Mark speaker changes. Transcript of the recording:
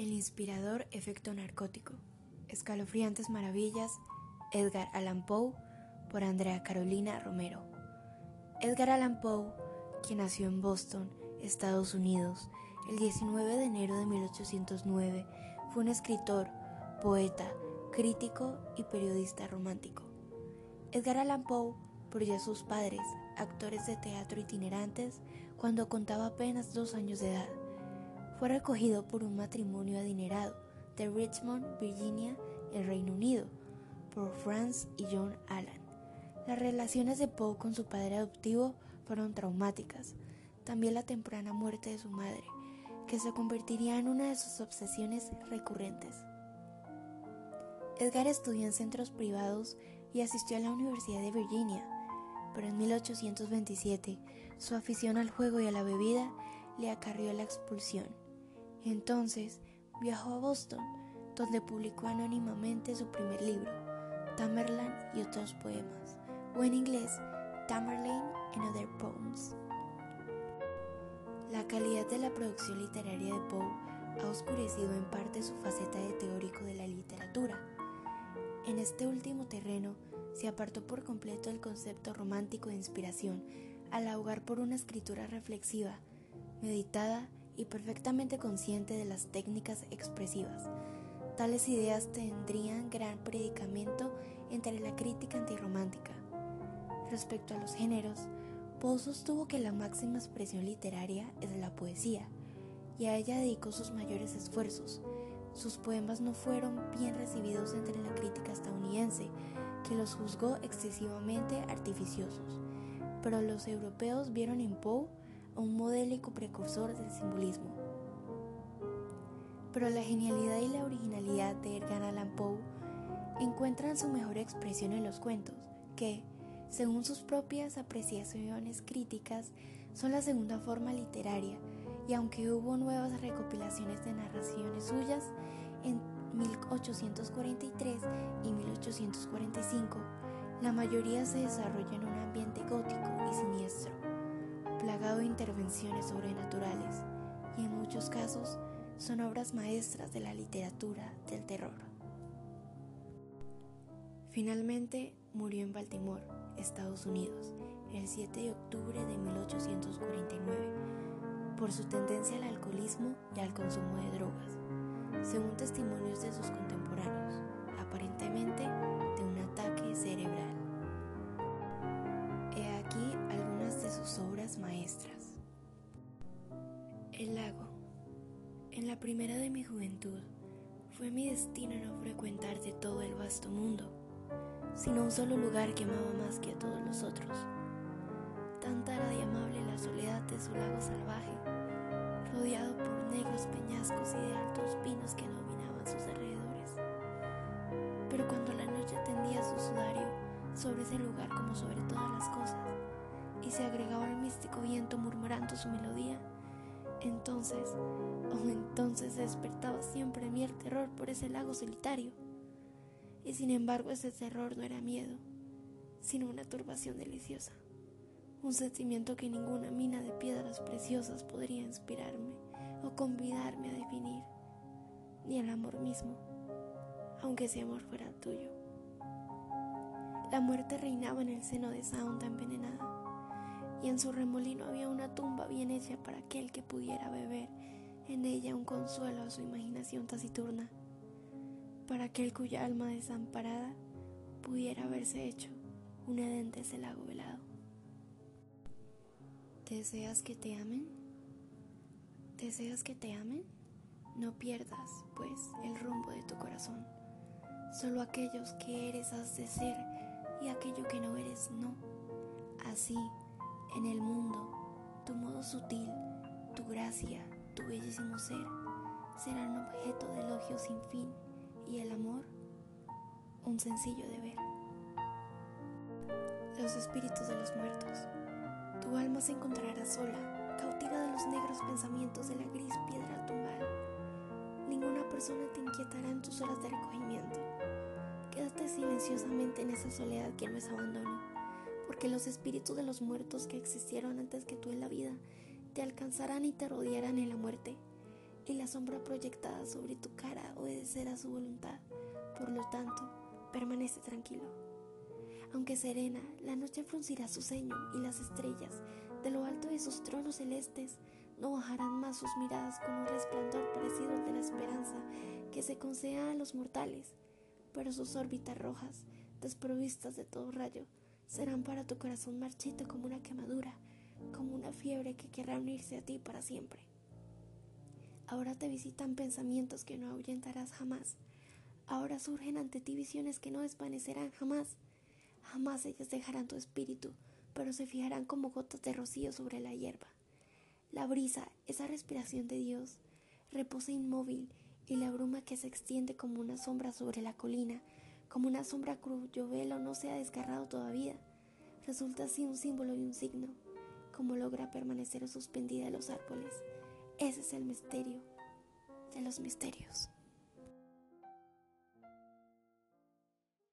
Speaker 1: El inspirador efecto narcótico. Escalofriantes maravillas. Edgar Allan Poe por Andrea Carolina Romero. Edgar Allan Poe, quien nació en Boston, Estados Unidos, el 19 de enero de 1809, fue un escritor, poeta, crítico y periodista romántico. Edgar Allan Poe, por ya sus padres, actores de teatro itinerantes, cuando contaba apenas dos años de edad, fue recogido por un matrimonio adinerado de Richmond, Virginia, el Reino Unido, por Franz y John Allan. Las relaciones de Poe con su padre adoptivo fueron traumáticas, también la temprana muerte de su madre, que se convertiría en una de sus obsesiones recurrentes. Edgar estudió en centros privados y asistió a la Universidad de Virginia, pero en 1827 su afición al juego y a la bebida le acarrió la expulsión. Entonces viajó a Boston, donde publicó anónimamente su primer libro, Tamerlane y otros poemas, o en inglés, Tamerlane and Other Poems. La calidad de la producción literaria de Poe ha oscurecido en parte su faceta de teórico de la literatura. En este último terreno se apartó por completo el concepto romántico de inspiración al ahogar por una escritura reflexiva, meditada y perfectamente consciente de las técnicas expresivas. Tales ideas tendrían gran predicamento entre la crítica antirromántica. Respecto a los géneros, Poe sostuvo que la máxima expresión literaria es la poesía, y a ella dedicó sus mayores esfuerzos. Sus poemas no fueron bien recibidos entre la crítica estadounidense, que los juzgó excesivamente artificiosos, pero los europeos vieron en Poe un modélico precursor del simbolismo. Pero la genialidad y la originalidad de Edgar Allan Poe encuentran su mejor expresión en los cuentos, que, según sus propias apreciaciones críticas, son la segunda forma literaria, y aunque hubo nuevas recopilaciones de narraciones suyas en 1843 y 1845, la mayoría se desarrolla en un ambiente gótico y siniestro plagado de intervenciones sobrenaturales y en muchos casos son obras maestras de la literatura del terror. Finalmente murió en Baltimore, Estados Unidos, el 7 de octubre de 1849, por su tendencia al alcoholismo y al consumo de drogas, según testimonios de sus contemporáneos, aparentemente de un ataque El lago. En la primera de mi juventud fue mi destino no frecuentar de todo el vasto mundo, sino un solo lugar que amaba más que a todos los otros. Tanta era de amable la soledad de su lago salvaje, rodeado por negros peñascos y de altos pinos que dominaban sus alrededores. Pero cuando la noche tendía su sudario sobre ese lugar como sobre todas las cosas, y se agregaba el místico viento murmurando su melodía, entonces, oh entonces despertaba siempre mí el terror por ese lago solitario. Y sin embargo ese terror no era miedo, sino una turbación deliciosa, un sentimiento que ninguna mina de piedras preciosas podría inspirarme o convidarme a definir, ni el amor mismo, aunque ese amor fuera tuyo. La muerte reinaba en el seno de esa onda envenenada y en su remolino había una tumba bien hecha para aquel que pudiera beber en ella un consuelo a su imaginación taciturna, para aquel cuya alma desamparada pudiera haberse hecho un edén de ese lago velado. ¿Deseas que te amen? ¿Deseas que te amen? No pierdas, pues, el rumbo de tu corazón. Solo aquellos que eres has de ser y aquello que no eres no. Así, en el mundo, tu modo sutil, tu gracia, tu bellísimo ser, serán objeto de elogio sin fin y el amor, un sencillo deber. Los espíritus de los muertos, tu alma se encontrará sola, cautiva de los negros pensamientos de la gris piedra tumbal. Ninguna persona te inquietará en tus horas de recogimiento. Quédate silenciosamente en esa soledad que no es abandono porque los espíritus de los muertos que existieron antes que tú en la vida te alcanzarán y te rodearán en la muerte, y la sombra proyectada sobre tu cara obedecerá su voluntad. Por lo tanto, permanece tranquilo. Aunque serena, la noche fruncirá su ceño y las estrellas, de lo alto de sus tronos celestes, no bajarán más sus miradas con un resplandor parecido al de la esperanza que se conceda a los mortales, pero sus órbitas rojas, desprovistas de todo rayo, serán para tu corazón marchito como una quemadura, como una fiebre que querrá unirse a ti para siempre. Ahora te visitan pensamientos que no ahuyentarás jamás. Ahora surgen ante ti visiones que no desvanecerán jamás. Jamás ellas dejarán tu espíritu, pero se fijarán como gotas de rocío sobre la hierba. La brisa, esa respiración de Dios, reposa inmóvil y la bruma que se extiende como una sombra sobre la colina, como una sombra cuyo velo no se ha desgarrado todavía, resulta así un símbolo y un signo, como logra permanecer suspendida en los árboles. Ese es el misterio de los misterios.